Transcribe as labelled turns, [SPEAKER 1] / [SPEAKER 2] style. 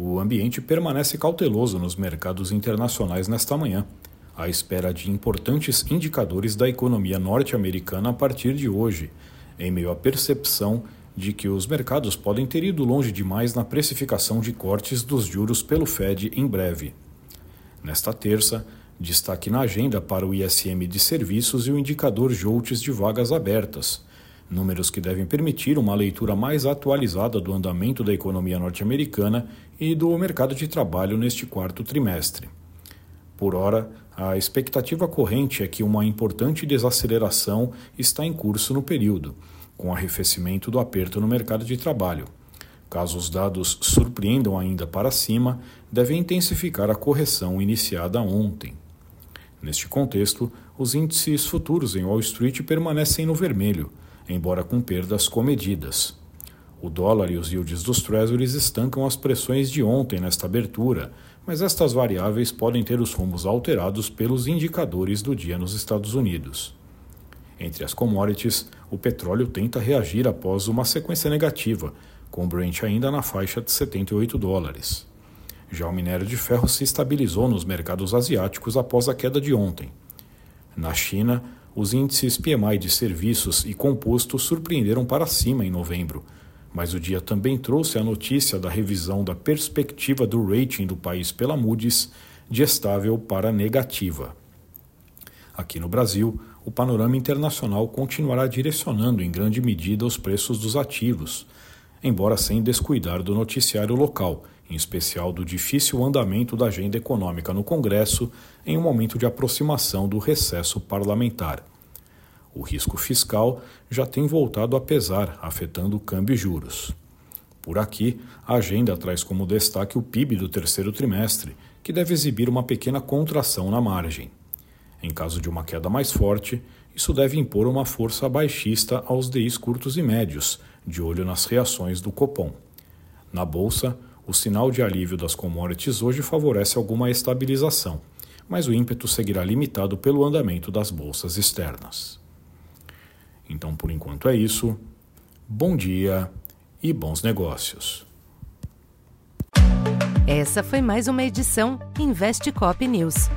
[SPEAKER 1] O ambiente permanece cauteloso nos mercados internacionais nesta manhã, à espera de importantes indicadores da economia norte-americana a partir de hoje, em meio à percepção de que os mercados podem ter ido longe demais na precificação de cortes dos juros pelo Fed em breve. Nesta terça, destaque na agenda para o ISM de serviços e o indicador JOLTS de vagas abertas, números que devem permitir uma leitura mais atualizada do andamento da economia norte-americana e do mercado de trabalho neste quarto trimestre. Por ora, a expectativa corrente é que uma importante desaceleração está em curso no período, com arrefecimento do aperto no mercado de trabalho. Caso os dados surpreendam ainda para cima, deve intensificar a correção iniciada ontem. Neste contexto, os índices futuros em Wall Street permanecem no vermelho, embora com perdas comedidas. O dólar e os yields dos treasuries estancam as pressões de ontem nesta abertura, mas estas variáveis podem ter os rumos alterados pelos indicadores do dia nos Estados Unidos. Entre as commodities, o petróleo tenta reagir após uma sequência negativa, com o Brent ainda na faixa de 78 dólares. Já o minério de ferro se estabilizou nos mercados asiáticos após a queda de ontem. Na China, os índices PMI de serviços e compostos surpreenderam para cima em novembro, mas o dia também trouxe a notícia da revisão da perspectiva do rating do país pela Moody's de estável para negativa. Aqui no Brasil, o panorama internacional continuará direcionando em grande medida os preços dos ativos, embora sem descuidar do noticiário local, em especial do difícil andamento da agenda econômica no Congresso em um momento de aproximação do recesso parlamentar. O risco fiscal já tem voltado a pesar, afetando o câmbio e juros. Por aqui, a agenda traz como destaque o PIB do terceiro trimestre, que deve exibir uma pequena contração na margem. Em caso de uma queda mais forte, isso deve impor uma força baixista aos DIs curtos e médios, de olho nas reações do Copom. Na bolsa, o sinal de alívio das commodities hoje favorece alguma estabilização, mas o ímpeto seguirá limitado pelo andamento das bolsas externas. Então, por enquanto é isso. Bom dia e bons negócios.
[SPEAKER 2] Essa foi mais uma edição Investe Cop News.